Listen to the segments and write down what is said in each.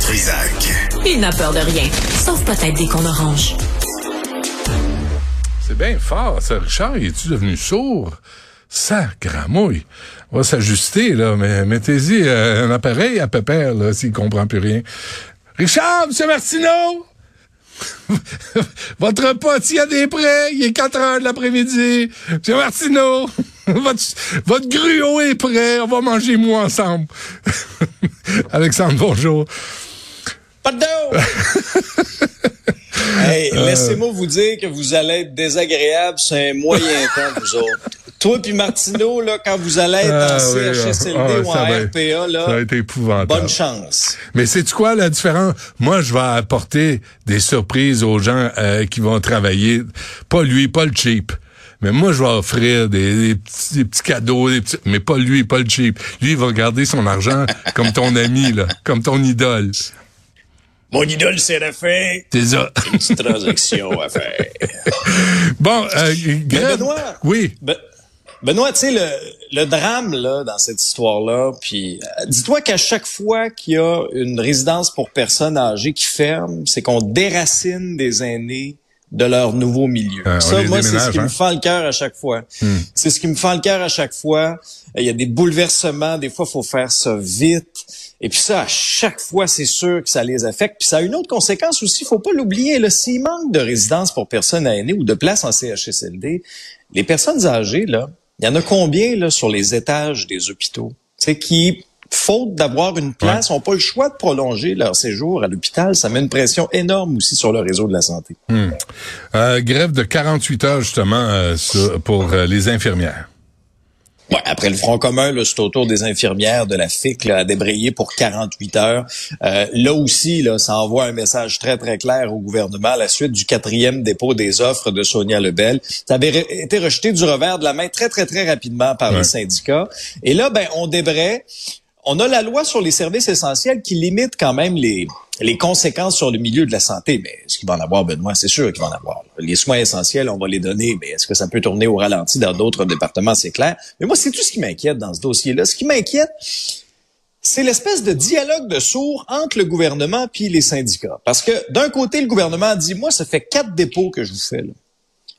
Trisac. Il n'a peur de rien, sauf peut-être des qu'on orange. C'est bien fort, ça. Richard, es-tu devenu sourd? Sacramouille. On va s'ajuster, là, mais mettez-y euh, un appareil à Pépère, là, s'il comprend plus rien. Richard, Monsieur Martineau! Votre repas, il y a des prêts, il est 4 heures de l'après-midi. Monsieur Martineau, votre, votre gruau est prêt, on va manger moi ensemble. Alexandre, bonjour. Hey, laissez-moi vous dire que vous allez être désagréable, c'est un moyen temps, vous autres. Toi puis Martineau, là, quand vous allez être Ah, en oui, CHSLD ah, ou en va- RPA, là, Ça a été épouvantable. bonne chance. Mais c'est quoi la différence? Moi, je vais apporter des surprises aux gens euh, qui vont travailler. Pas lui, pas le cheap. Mais moi, je vais offrir des, des petits, des petits cadeaux, des petits- mais pas lui, pas le cheap. Lui, il va garder son argent comme ton ami, là, comme ton idole. Mon idole, c'est la fin. C'est ça. Une petite transaction à faire. Bon, euh, Benoît. Oui. Ben- Benoît, tu sais, le, le drame là dans cette histoire-là, puis euh, dis-toi qu'à chaque fois qu'il y a une résidence pour personnes âgées qui ferme, c'est qu'on déracine des aînés de leur nouveau milieu. Euh, Ça, moi, c'est ce qui hein? me fend le cœur à chaque fois. C'est ce qui me fend le cœur à chaque fois. Il y a des bouleversements, des fois, faut faire ça vite. Et puis ça, à chaque fois, c'est sûr que ça les affecte. Puis ça a une autre conséquence aussi, faut pas l'oublier. là, S'il manque de résidence pour personnes aînées ou de place en CHSLD, les personnes âgées, là, il y en a combien là sur les étages des hôpitaux? Sais, qui, faute d'avoir une place, n'ont pas le choix de prolonger leur séjour à l'hôpital. Ça met une pression énorme aussi sur le réseau de la santé. Euh, grève de 48 heures, justement, euh, pour euh, les infirmières. Ouais, après le Front commun, c'est au tour des infirmières de la FIC là, à débrayer pour 48 heures. Euh, là aussi, là, ça envoie un message très, très clair au gouvernement à la suite du quatrième dépôt des offres de Sonia Lebel. Ça avait re- été rejeté du revers de la main très, très, très rapidement par Ouais. les syndicats. Et là, ben, on débraye. On a la loi sur les services essentiels qui limite quand même les, les conséquences sur le milieu de la santé. Mais est-ce qu'il va en avoir, Benoît? C'est sûr qu'il va en avoir. Les soins essentiels, on va les donner, mais est-ce que ça peut tourner au ralenti dans d'autres départements? C'est clair. Mais moi, c'est tout ce qui m'inquiète dans ce dossier-là. Ce qui m'inquiète, c'est l'espèce de dialogue de sourds entre le gouvernement puis les syndicats. Parce que d'un côté, le gouvernement dit, moi, ça fait quatre dépôts que je vous fais. Là,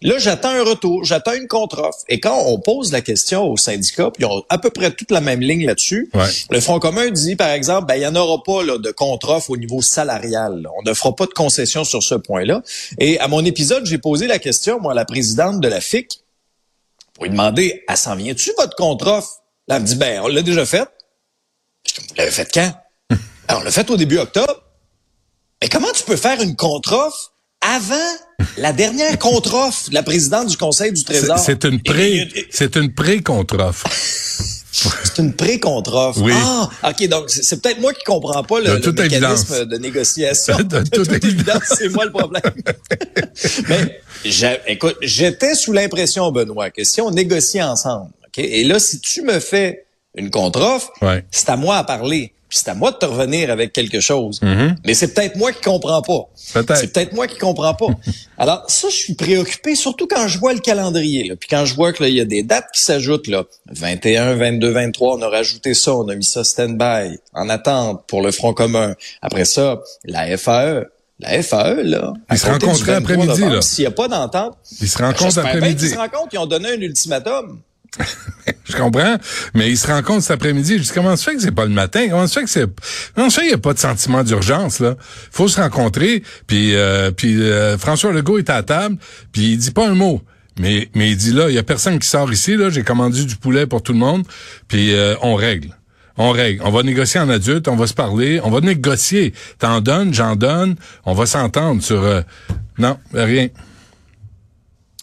Là, j'attends un retour, j'attends une contre-offre. Et quand on pose la question aux syndicats, puis ils ont à peu près toute la même ligne là-dessus, Ouais. le Front commun dit, par exemple, ben, il n'y en aura pas là, de contre-offre au niveau salarial. là. On ne fera pas de concession sur ce point-là. Et à mon épisode, j'ai posé la question, moi, à la présidente de la FIC, pour lui demander, elle s'en vient-tu votre contre-offre? Elle me dit, ben, on l'a déjà fait. Je dis, Vous l'avez fait quand? Ben, on l'a fait au début octobre. Mais comment tu peux faire une contre-offre avant la dernière contre-offre de la présidente du Conseil du Trésor? c'est une pré, c'est une pré-contre-offre. C'est une pré-contre-offre. Oui. Ah, OK, donc c'est peut-être moi qui comprends pas le, De le toute mécanisme évidence. de négociation. De toute évidence. c'est moi le problème. Mais j'ai- écoute, j'étais sous l'impression, Benoît, que si on négociait ensemble, OK, et là, si tu me fais une contre-offre, Ouais. c'est à moi à parler. Puis c'est à moi de te revenir avec quelque chose. Mais c'est peut-être moi qui comprends pas. Peut-être. C'est peut-être moi qui comprends pas. Alors ça, je suis préoccupé, surtout quand je vois le calendrier. Là. Puis quand je vois que là, il y a des dates qui s'ajoutent. là. 21, 22, 23, on a rajouté ça, on a mis ça stand-by, en attente pour le Front commun. Après ça, la FAE. La FAE, là. Ils se 23 après-midi, là. S'il n'y a pas d'entente, Ils se rencontrent après-midi. qu'ils se rencontrent, ils ont donné un ultimatum. Je comprends, mais ils se rencontrent cet après-midi. Je dis, comment se fait que c'est pas le matin? Comment se fait que c'est, comment se fait qu'il n'y a pas de sentiment d'urgence, là? Faut se rencontrer, puis, euh, puis euh, François Legault est à table, puis il dit pas un mot. Mais, mais il dit là, il y a personne qui sort ici, là, j'ai commandé du poulet pour tout le monde, puis euh, on règle. On règle. On va négocier en adulte, on va se parler, on va négocier. T'en donnes, j'en donne, on va s'entendre sur... non, rien.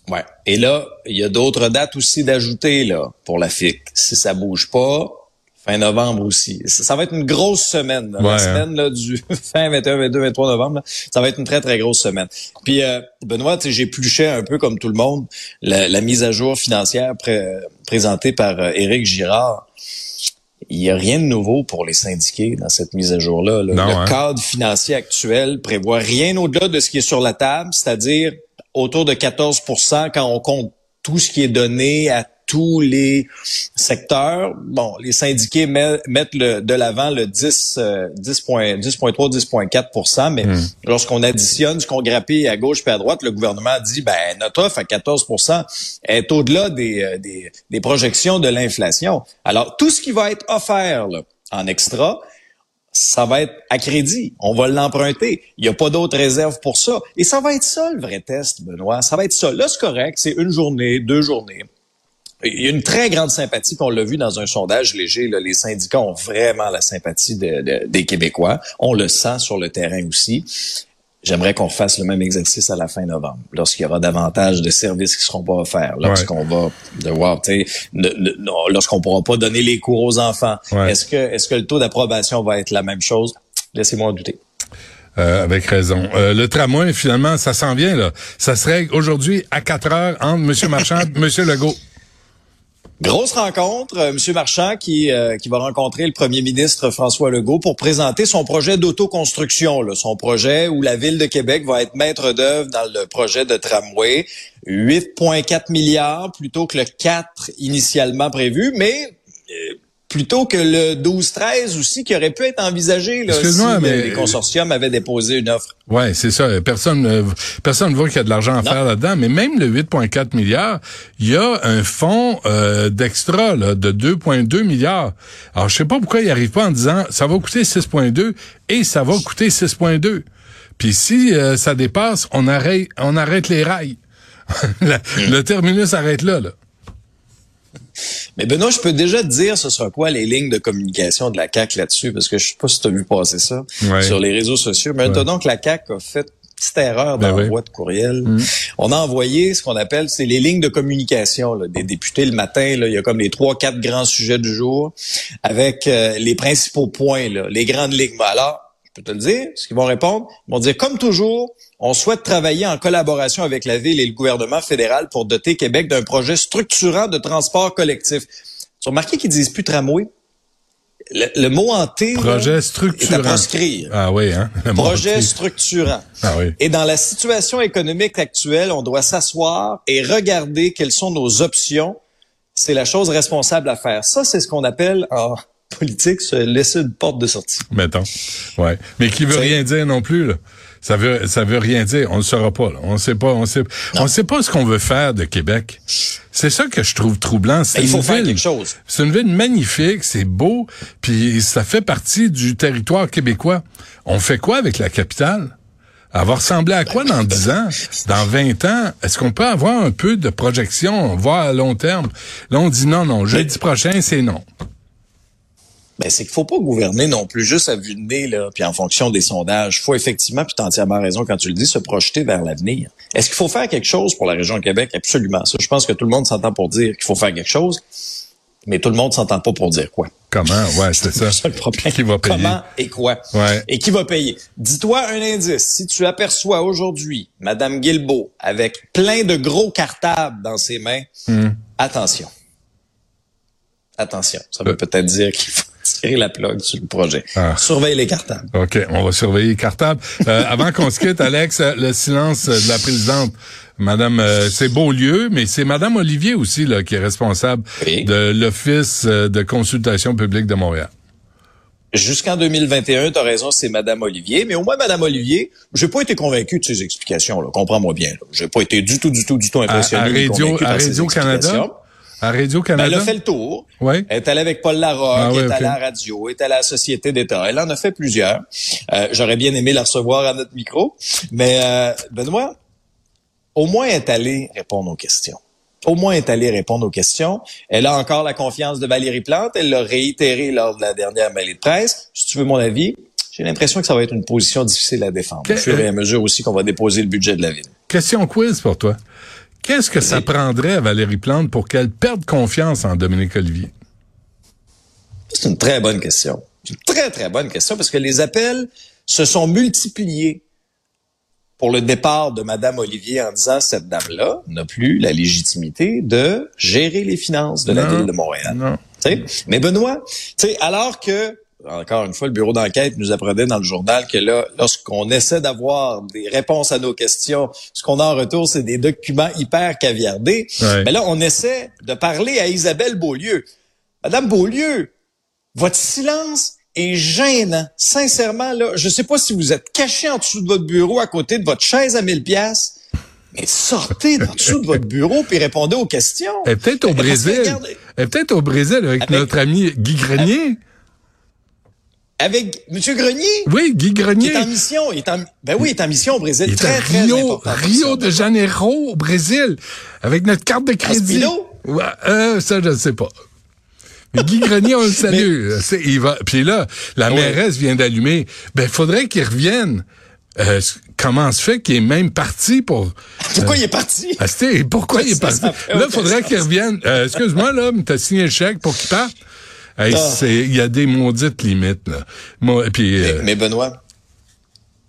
Ouais. Et là, il y a d'autres dates aussi d'ajouter là pour la FIC. Si ça bouge pas, fin novembre aussi. Ça, ça va être une grosse semaine. là. Ouais, la hein. semaine là, du fin 21, 22, 23 novembre, là, ça va être une très, très grosse semaine. Puis, euh, Benoît, j'ai pluché un peu comme tout le monde la, la mise à jour financière pré- présentée par euh, Éric Girard. Il n'y a rien de nouveau pour les syndiqués dans cette mise à jour-là. là. Le hein. cadre financier actuel prévoit rien au-delà de ce qui est sur la table, c'est-à-dire autour de 14% quand on compte tout ce qui est donné à tous les secteurs. Bon, les syndiqués mettent le, de l'avant le 10, 10.3, 10.4% mais hmm. lorsqu'on additionne ce qu'on grappille à gauche et à droite, le gouvernement dit, ben, notre offre à 14% est au-delà des, euh, des, des projections de l'inflation. Alors, tout ce qui va être offert là, en extra, ça va être à crédit. On va l'emprunter. Il n'y a pas d'autres réserves pour ça. Et ça va être ça, le vrai test, Benoît. Ça va être ça. Là, c'est correct. C'est une journée, deux journées. Il y a une très grande sympathie, qu'on l'a vu dans un sondage léger. Les syndicats ont vraiment la sympathie des Québécois. On le sent sur le terrain aussi. J'aimerais qu'on fasse le même exercice à la fin novembre, lorsqu'il y aura davantage de services qui seront pas offerts, lorsqu'on va devoir, tu sais, lorsqu'on pourra pas donner les cours aux enfants. Est-ce que, est-ce que le taux d'approbation va être la même chose? Laissez-moi en douter. Euh, avec raison. Euh, le tramway, finalement, ça s'en vient là. Ça serait aujourd'hui à 4 heures entre M. Marchand et M. Legault. Grosse rencontre, euh, M. Marchand qui, euh, qui va rencontrer le premier ministre François Legault pour présenter son projet d'autoconstruction, son projet où la ville de Québec va être maître d'œuvre dans le projet de tramway. 8,4 milliards plutôt que le 4 initialement prévu, mais plutôt que le 12-13 aussi qui aurait pu être envisagé là, si mais... les consortiums avaient déposé une offre. Ouais, c'est ça. Personne ne personne voit qu'il y a de l'argent à faire là-dedans, mais même le 8,4 milliards, il y a un fonds euh, d'extra là, de 2,2 milliards. Alors je sais pas pourquoi il arrive pas en disant ça va coûter 6,2 et ça va coûter 6,2. Puis si euh, ça dépasse, on arrête on arrête les rails. le terminus arrête là là. Mais Benoît, je peux déjà te dire ce sera quoi les lignes de communication de la CAC là-dessus, parce que je sais pas si tu as vu passer ça sur les réseaux sociaux. Mais ouais. donc la CAC a fait petite erreur dans ben l'envoi de courriel. Mm. On a envoyé ce qu'on appelle, c'est les lignes de communication là, des députés le matin. Là, il y a comme les trois, quatre grands sujets du jour avec euh, les principaux points, là, les grandes lignes. Alors, peux te le dire, ce qu'ils vont répondre, ils vont dire comme toujours, on souhaite travailler en collaboration avec la Ville et le gouvernement fédéral pour doter Québec d'un projet structurant de transport collectif. Tu as remarqué qu'ils disent plus tramway? Le, mot hanté projet structurant. est à proscrire. Ah oui, hein? projet structurant. Ah oui. Et dans la situation économique actuelle, on doit s'asseoir et regarder quelles sont nos options. C'est la chose responsable à faire. Ça, c'est ce qu'on appelle en politique se laisser une porte de sortie. Mettons. Ouais. Mais qui veut rien dire non plus, là. Ça veut ça veut rien dire. On ne saura pas. Là. On sait pas. On sait. On sait pas ce qu'on veut faire de Québec. C'est ça que je trouve troublant. C'est il faut faire quelque chose. C'est une ville magnifique. C'est beau. Puis ça fait partie du territoire québécois. On fait quoi avec la capitale? Elle va ressembler à quoi dans 10 ans? Dans 20 ans? Est-ce qu'on peut avoir un peu de projection, voir à long terme? Là, on dit non, non. Jeudi prochain, c'est non ben c'est qu'il faut pas gouverner non plus juste à vue de nez là, puis en fonction des sondages. Il faut effectivement, puis tu as entièrement raison quand tu le dis, se projeter vers l'avenir. Est-ce qu'il faut faire quelque chose pour la région de Québec? Absolument. Ça, je pense que tout le monde s'entend pour dire qu'il faut faire quelque chose, mais tout le monde s'entend pas pour dire quoi. Comment? Ouais, c'est ça. c'est le problème. Qui va payer? Comment et quoi? Ouais. Et qui va payer? Dis-toi un indice. Si tu aperçois aujourd'hui Madame Guilbeault avec plein de gros cartables dans ses mains, hmm. attention. Attention. Ça veut euh. peut-être dire qu'il faut tirer la plug sur le projet. Ah. Surveille les cartables. OK, on va surveiller les cartables. Euh, avant qu'on se quitte, Alex, le silence de la présidente. Madame, euh, c'est Beaulieu, mais c'est Madame Olivier aussi là, qui est responsable de l'Office euh, de consultation publique de Montréal. Jusqu'en 2021, tu as raison, c'est Madame Olivier. Mais au moins, Madame Olivier, j'ai pas été convaincu de ses explications. Comprends-moi bien. J'ai pas été du tout, du tout, du tout impressionné. À, à Radio, à Radio Canada? À Radio-Canada? Ben, elle a fait le tour. Oui. Elle est allée avec Paul Larocque, ah, elle est allée à la radio, elle est allée à la Société d'État. Elle en a fait plusieurs. Euh, J'aurais bien aimé la recevoir à notre micro. Mais euh, Benoît, au moins elle est allée répondre aux questions. Au moins elle est allée répondre aux questions. Elle a encore la confiance de Valérie Plante. Elle l'a réitéré lors de la dernière mêlée de presse. Si tu veux mon avis, j'ai l'impression que ça va être une position difficile à défendre. au fur et à mesure aussi qu'on va déposer le budget de la ville. Question quiz pour toi. Qu'est-ce que ça prendrait à Valérie Plante pour qu'elle perde confiance en Dominique Olivier? C'est une très bonne question. C'est une très, très bonne question parce que les appels se sont multipliés pour le départ de Madame Olivier en disant cette dame-là n'a plus la légitimité de gérer les finances de la ville de Montréal. Non. Mais Benoît, alors que encore une fois, le bureau d'enquête nous apprenait dans le journal que là, lorsqu'on essaie d'avoir des réponses à nos questions, ce qu'on a en retour, c'est des documents hyper caviardés. Mais là, on essaie de parler à Isabelle Beaulieu. Madame Beaulieu, votre silence est gênant. Sincèrement, là, je sais pas si vous êtes caché en dessous de votre bureau à côté de votre chaise à 1000 pièces. Mais sortez en dessous de votre bureau puis répondez aux questions. Et peut-être au Brésil. Et peut-être au Brésil avec, notre ami Guy Grenier. Avec M. Grenier? Oui, Guy Grenier. Il est en mission. Il est en, ben oui, il est en mission au Brésil. très, très Rio, Rio de Janeiro, au Brésil. Avec notre carte de crédit. Ouais, euh, ça, je ne sais pas. Mais Guy Grenier, on le salue. Il va, puis là, la mairesse vient d'allumer. Ben, faudrait qu'il revienne. Euh, comment se fait qu'il est même parti pour... Pourquoi il est parti? Ah, pourquoi il est parti? Là, il faudrait qu'il revienne. Euh, excuse-moi, là, mais t'as signé le chèque pour qu'il parte? Il y a des maudites limites. Là. Moi, puis, euh, mais, Benoît,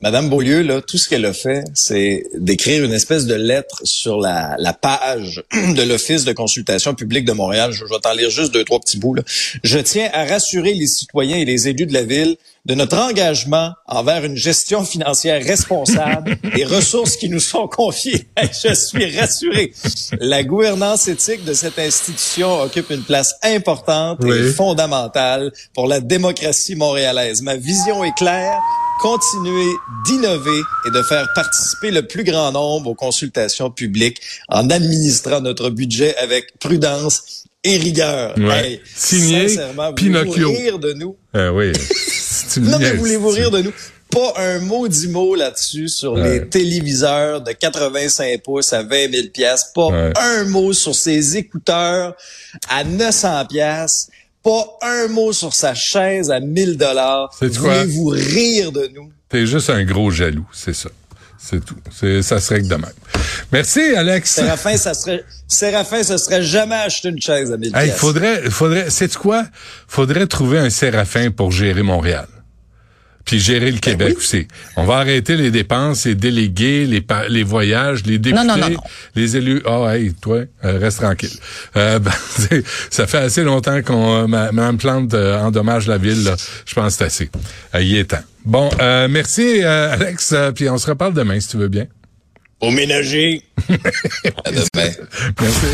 Madame Beaulieu, là, tout ce qu'elle a fait, c'est d'écrire une espèce de lettre sur la, la page de l'Office de consultation publique de Montréal. Je, vais t'en lire juste deux, trois petits bouts. Là. Je tiens à rassurer les citoyens et les élus de la ville de notre engagement envers une gestion financière responsable des ressources qui nous sont confiées. Je suis rassuré. La gouvernance éthique de cette institution occupe une place importante et fondamentale pour la démocratie montréalaise. Ma vision est claire continuer d'innover et de faire participer le plus grand nombre aux consultations publiques en administrant notre budget avec prudence et rigueur. Ouais. Signé Pinocchio. rire de nous? Ah oui. non, mais voulez-vous rire de nous? Pas un mot dit mot là-dessus sur les téléviseurs de 85 pouces à 20 000 pièces. Pas un mot sur ces écouteurs à 900 pièces. Pas un mot sur sa chaise à 1000 dollars. Voulez-vous rire de nous? T'es juste un gros jaloux, c'est ça. C'est tout. C'est, ça serait que de même. Merci, Alex. Séraphin, ça serait, Séraphin, ça serait jamais acheté une chaise à 1000 Il faudrait, faudrait, c'est quoi? Faudrait trouver un Séraphin pour gérer Montréal puis gérer le ben Québec aussi. On va arrêter les dépenses, les délégués, les, les voyages, les députés, les élus. Ah, oh, hey, toi, euh, reste tranquille. Euh, ben, ça fait assez longtemps qu'on euh, Mme Plante euh, endommage la ville. Je pense que c'est assez. il est temps. Bon, merci Alex, puis on se reparle demain si tu veux bien. Au ménager. à demain. Merci.